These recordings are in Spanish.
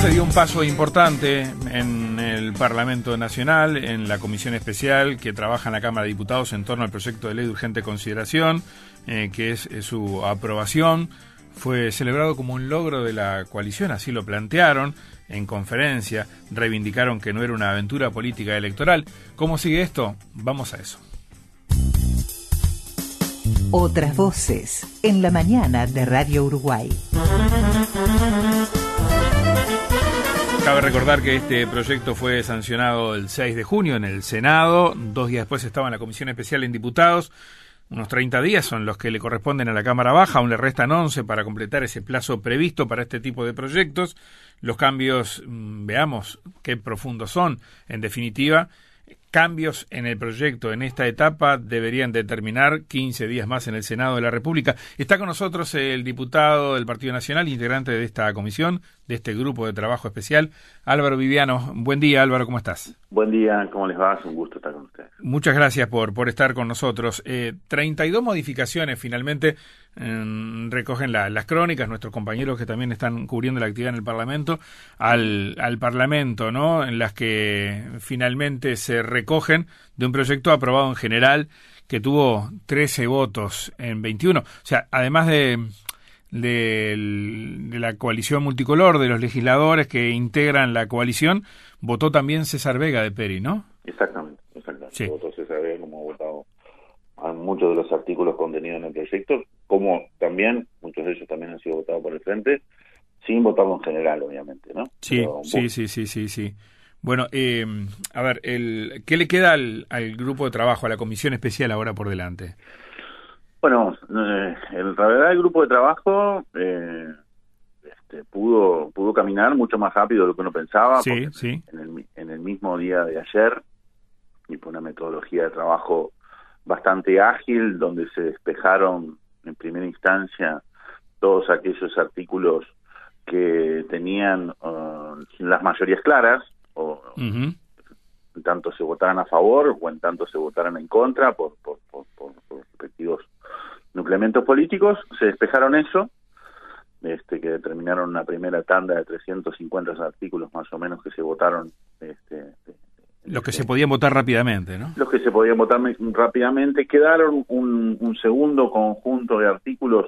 se dio un paso importante en el Parlamento Nacional, en la comisión especial que trabaja en la Cámara de Diputados en torno al proyecto de ley de urgente consideración, eh, que es, es su aprobación. Fue celebrado como un logro de la coalición, así lo plantearon en conferencia, reivindicaron que no era una aventura política electoral. ¿Cómo sigue esto? Vamos a eso. Otras voces en la mañana de Radio Uruguay. Cabe recordar que este proyecto fue sancionado el 6 de junio en el Senado, dos días después estaba en la Comisión Especial en Diputados, unos 30 días son los que le corresponden a la Cámara Baja, aún le restan 11 para completar ese plazo previsto para este tipo de proyectos. Los cambios, mm, veamos qué profundos son, en definitiva, cambios en el proyecto en esta etapa deberían determinar 15 días más en el Senado de la República. Está con nosotros el diputado del Partido Nacional, integrante de esta comisión, de este grupo de trabajo especial, Álvaro Viviano. Buen día, Álvaro, ¿cómo estás? Buen día, ¿cómo les va? Es un gusto estar con ustedes. Muchas gracias por, por estar con nosotros. Eh, 32 modificaciones finalmente eh, recogen las crónicas, nuestros compañeros que también están cubriendo la actividad en el Parlamento, al, al Parlamento, ¿no? En las que finalmente se recogen de un proyecto aprobado en general que tuvo 13 votos en 21. O sea, además de de, la coalición multicolor, de los legisladores que integran la coalición, votó también César Vega de Peri, ¿no? Exactamente, exactamente. Votó César Vega como ha votado a muchos de los artículos contenidos en el proyecto, como también muchos de ellos también han sido votados por el Frente, sin votarlo en general, obviamente, ¿no? Sí, sí, sí, sí, sí, sí. Bueno, eh, a ver, el, ¿qué le queda al, al grupo de trabajo, a la comisión especial ahora por delante? Bueno, eh, en realidad el grupo de trabajo eh, este, pudo pudo caminar mucho más rápido de lo que uno pensaba. Sí, sí. En el, en el mismo día de ayer, y por una metodología de trabajo bastante ágil, donde se despejaron en primera instancia todos aquellos artículos que tenían uh, las mayorías claras, en tanto se votaran a favor o en tanto se votaran en contra por, por, por, por respectivos nucleamentos políticos, se despejaron eso, este, que determinaron una primera tanda de 350 artículos más o menos que se votaron. Este, los que se podían votar rápidamente, ¿no? Los que se podían votar rápidamente. Quedaron un, un segundo conjunto de artículos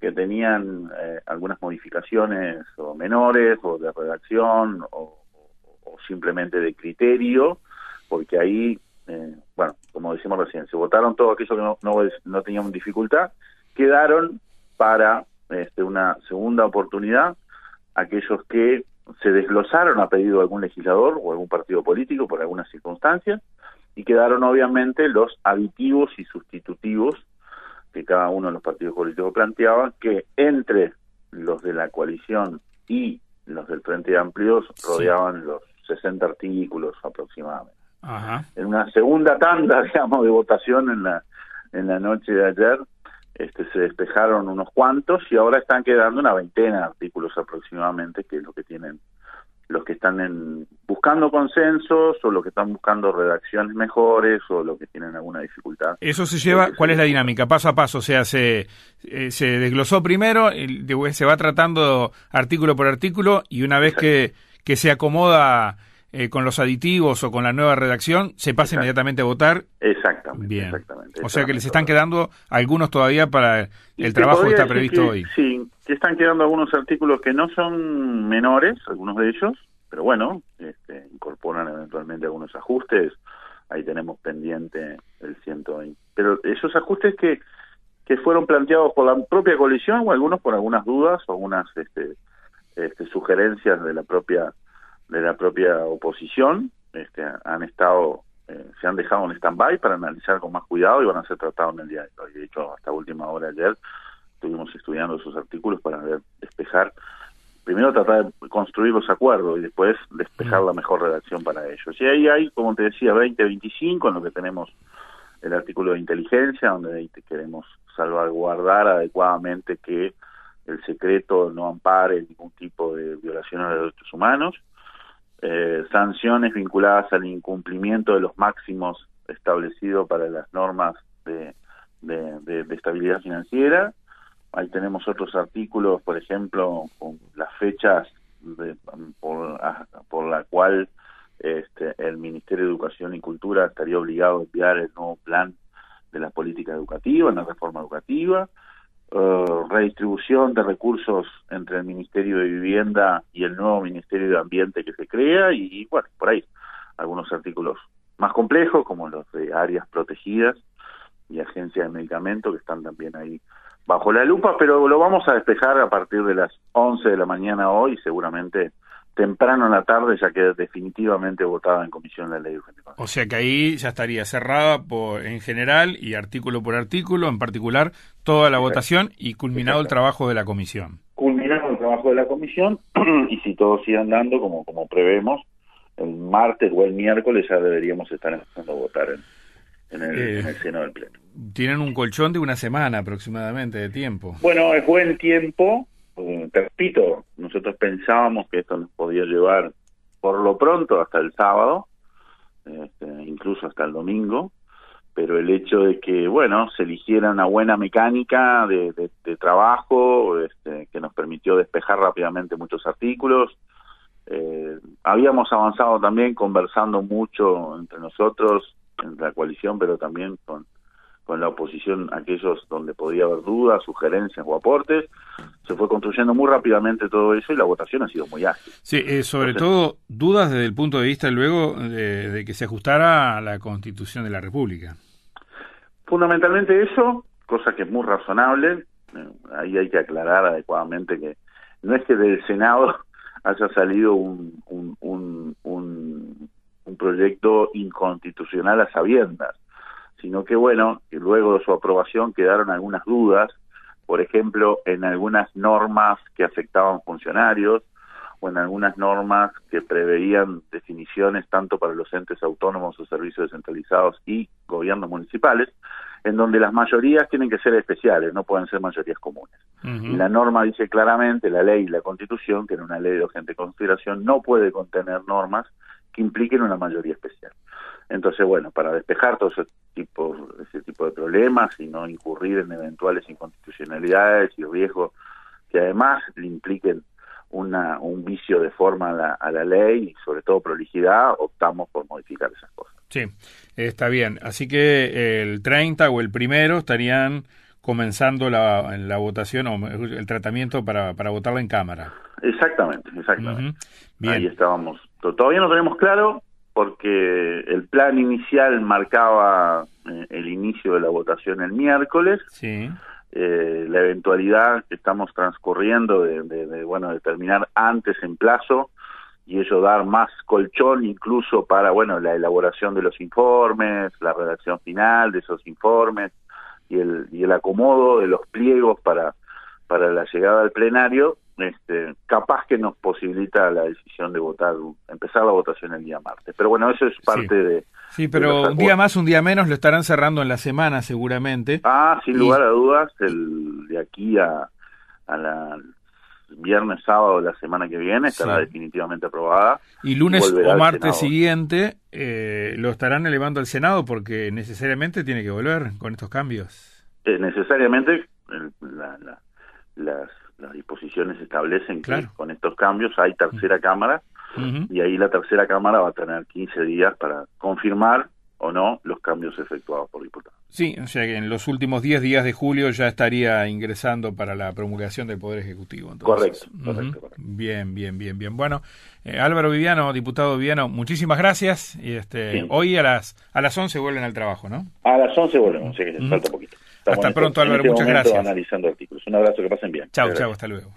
que tenían eh, algunas modificaciones o menores o de redacción o, o simplemente de criterio, porque ahí eh, bueno, como decimos recién, se votaron todos aquellos que no, no, no tenían dificultad, quedaron para este, una segunda oportunidad aquellos que se desglosaron a pedido de algún legislador o algún partido político por algunas circunstancias y quedaron obviamente los aditivos y sustitutivos que cada uno de los partidos políticos planteaba que entre los de la coalición y los del Frente Amplio rodeaban los 60 artículos aproximadamente. En una segunda tanda, digamos, de votación en la, en la noche de ayer, este, se despejaron unos cuantos y ahora están quedando una veintena de artículos aproximadamente, que es lo que tienen los que están en, buscando consensos o los que están buscando redacciones mejores o los que tienen alguna dificultad. Eso se lleva, ¿cuál es la dinámica? Paso a paso, o sea, se, eh, se desglosó primero, se va tratando artículo por artículo y una vez que, que se acomoda eh, con los aditivos o con la nueva redacción, se pasa inmediatamente a votar. Exactamente. Bien. Exactamente, o sea que les están quedando algunos todavía para el trabajo que está previsto hoy. Sí, que están quedando algunos artículos que no son menores, algunos de ellos, pero bueno, este, incorporan eventualmente algunos ajustes. Ahí tenemos pendiente el 120. Pero esos ajustes que, que fueron planteados por la propia coalición o algunos por algunas dudas o algunas este, este, sugerencias de la propia de la propia oposición este, han estado eh, se han dejado en stand-by para analizar con más cuidado y van a ser tratados en el día de hoy. De hecho, hasta última hora ayer estuvimos estudiando esos artículos para ver, despejar, primero tratar de construir los acuerdos y después despejar la mejor redacción para ellos. Y ahí hay, como te decía, 20, 25 en lo que tenemos el artículo de inteligencia, donde queremos salvaguardar adecuadamente que el secreto no ampare ningún tipo de violaciones de derechos humanos eh, sanciones vinculadas al incumplimiento de los máximos establecidos para las normas de, de, estabilidad financiera. Ahí tenemos otros artículos, por ejemplo, con las fechas por, por la cual este, el Ministerio de Educación y Cultura estaría obligado a enviar el nuevo plan de la política educativa, en la reforma educativa, eh, redistribución de recursos entre el Ministerio de Vivienda y el nuevo Ministerio de Ambiente que se crea y, bueno, por ahí algunos artículos más complejos como los de áreas protegidas y agencias de medicamentos que están también ahí bajo la lupa, pero lo vamos a despejar a partir de las 11 de la mañana hoy, seguramente temprano en la tarde ya queda definitivamente votada en comisión la ley urgente O sea que ahí ya estaría cerrada por, en general y artículo por artículo, en particular, toda la votación y culminado el trabajo de la comisión. Culminado el trabajo de la comisión y si todo sigue andando como, como prevemos, el martes o el miércoles ya deberíamos estar empezando a votar en, el, en el eh, seno del Pleno. Tienen un colchón de una semana aproximadamente de tiempo. Bueno, es buen tiempo repito, nosotros pensábamos que esto nos podía llevar por lo pronto hasta el sábado, este, incluso hasta el domingo, pero el hecho de que, bueno, se eligiera una buena mecánica de, trabajo este, que nos permitió despejar rápidamente muchos artículos. Eh, habíamos avanzado también conversando mucho entre nosotros, en la coalición, pero también con, con la oposición aquellos donde podía haber dudas, sugerencias o aportes. Se fue construyendo muy rápidamente todo eso y la votación ha sido muy ágil. Sí, eh, sobre todo dudas desde el punto de vista luego de, que se ajustara a la Constitución de la República. Fundamentalmente eso, cosa que es muy razonable. Eh, ahí hay que aclarar adecuadamente que no es que del Senado haya salido un, un, un, un, un proyecto inconstitucional a sabiendas sino que bueno, luego de su aprobación quedaron algunas dudas, por ejemplo, en algunas normas que afectaban funcionarios o en algunas normas que preveían definiciones tanto para los entes autónomos o servicios descentralizados y gobiernos municipales, en donde las mayorías tienen que ser especiales, no pueden ser mayorías comunes. Y la norma dice claramente, la ley y la constitución, que en una ley de urgente consideración no puede contener normas que impliquen una mayoría especial. Entonces, bueno, para despejar todo ese tipo, ese tipo de problemas y no incurrir en eventuales inconstitucionalidades y riesgos que además le impliquen una, un vicio de forma a la, a la ley y sobre todo prolijidad, optamos por modificar esas cosas. Sí, está bien. Así que el 30 o el primero estarían comenzando la, la votación o el tratamiento para, para votarla en Cámara. Exactamente, exactamente. Ahí estábamos. Todavía no tenemos claro porque el plan inicial marcaba eh, el inicio de la votación el miércoles. Sí. Eh, la eventualidad que estamos transcurriendo de, de, bueno de terminar antes en plazo y ello dar más colchón incluso para bueno la elaboración de los informes, la redacción final de esos informes y el, y el acomodo de los pliegos para para la llegada al plenario este, capaz que nos posibilita la decisión de votar, empezar la votación el día martes. Pero bueno, eso es parte de... Sí, pero un día más, un día menos lo estarán cerrando en la semana seguramente. Ah, sin lugar a dudas, el de aquí a, a la viernes, sábado de la semana que viene estará definitivamente aprobada. Y lunes o martes siguiente eh, lo estarán elevando al Senado porque necesariamente tiene que volver con estos cambios. Eh, necesariamente la, las las disposiciones establecen que con estos cambios hay tercera cámara y ahí la tercera cámara va a tener 15 días para confirmar o no los cambios efectuados por diputado. Sí, o sea que en los últimos 10 días de julio ya estaría ingresando para la promulgación del Poder Ejecutivo. Correcto, correcto, Bien, bien, bien, bien. Bueno, eh, Álvaro Viviano, diputado Viviano, muchísimas gracias. Y este, hoy a las a las 11 vuelven al trabajo, ¿no? A las 11 vuelven, o que falta poquito. Hasta pronto, Álvaro, este muchas gracias. Analizando artículos. Un abrazo, que pasen bien. Chao, chao, hasta luego.